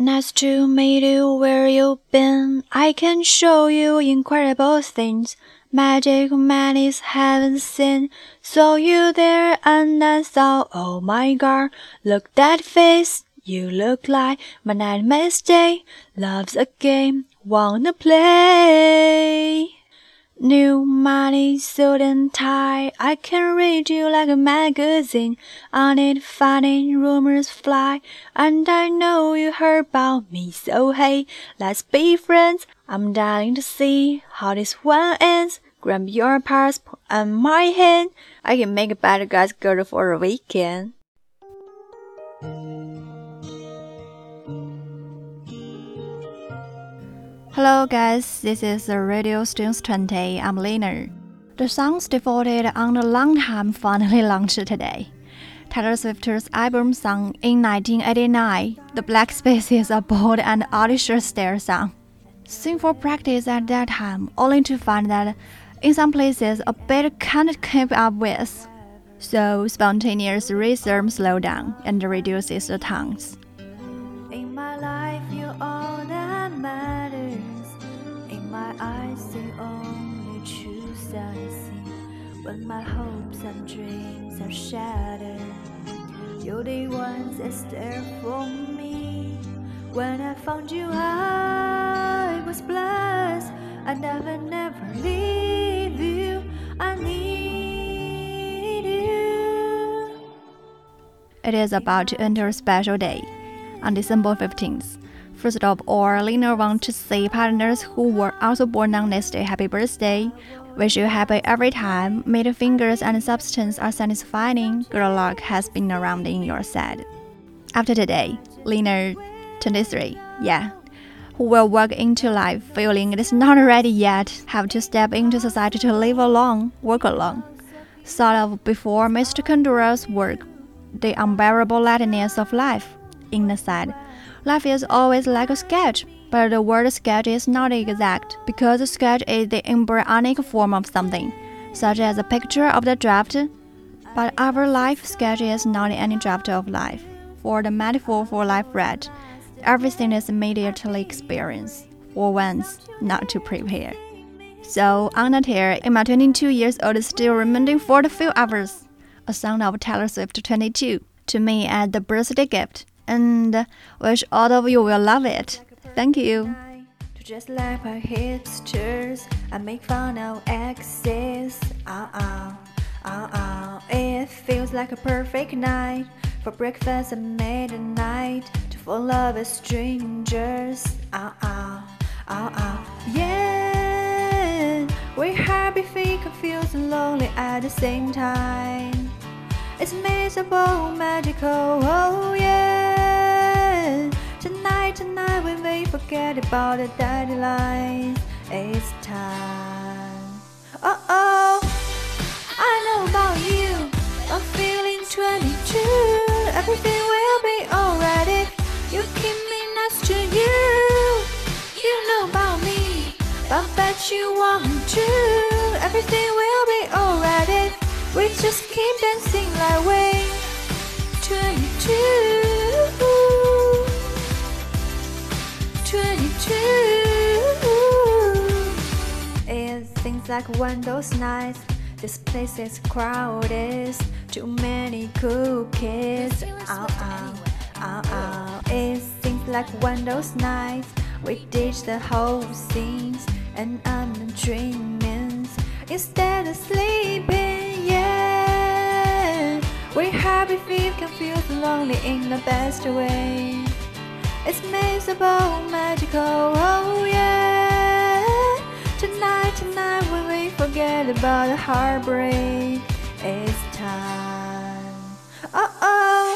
Nice to meet you where you been. I can show you incredible things. Magic man is heaven seen. Saw you there and I thought, oh my god, look that face. You look like my nightmare stay. Love's a game, wanna play. New money, suit and tie. I can read you like a magazine. On it, funny rumors fly. And I know you heard about me, so hey, let's be friends. I'm dying to see how this one ends. Grab your passport and my hand. I can make a better guy's girl for a weekend. Hello guys, this is Radio Students 20. I'm Linna. The songs devoted on the long time finally launched today. Taylor Swift's album song in 1989, The Blank Spaces are bold and audacious their song. Sing for practice at that time, only to find that in some places a bit can't keep up with. So spontaneous rhythm slow down and reduces the tongues. In my life, you're all that matters. My eyes, the only truth I see. When my hopes and dreams are shattered, you're the one that's there for me. When I found you, I was blessed. I never, never leave you. I need you. It is about to enter a special day on December 15th. First of all, Linna wants to say partners who were also born on this day happy birthday. Wish you happy every time. The fingers and substance are satisfying. Good luck has been around in your side. After today, Linna, 23, yeah, who will walk into life feeling it is not ready yet, have to step into society to live alone, work alone. Sort of before Mr. Kundera's work, the unbearable lightness of life in the side. Life is always like a sketch, but the word sketch is not exact because a sketch is the embryonic form of something, such as a picture of the draft. But our life sketch is not any draft of life. For the metaphor for life read, everything is immediately experienced, for once not to prepare. So, on that here, in my 22 years old, still remaining for the few hours, a song of Taylor Swift 22 to me as the birthday gift and wish all of you will love it. Thank you. To just like our hipsters and make fun of exes. Uh uh, uh uh. It feels like a perfect night for breakfast at midnight to fall with strangers. Uh uh, uh uh. Yeah, we're happy, feel confused, and lonely at the same time. It's miserable, magical, oh yeah. Forget about the deadlines, it's time. Uh oh, I know about you. I'm feeling 22. Everything will be alright if you keep me next to you. You know about me, but bet you want to. Everything will be alright if we just keep dancing like we 22 22 like one those nights. This place is crowded Too many cool kids Ow, ow, ow, ow It seems like one those nights We ditch the whole scenes And I'm dreaming. Instead of sleeping, yeah. We're happy, feel confused, lonely in the best way. It's miserable, magical, heartbreak. It's time. Oh oh,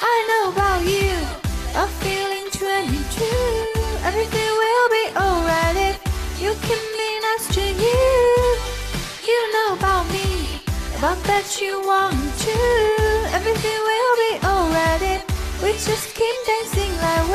I know about you. I'm feeling 22 Everything will be alright if you keep me next to you. You know about me, but bet you want to. Everything will be alright if we just keep dancing like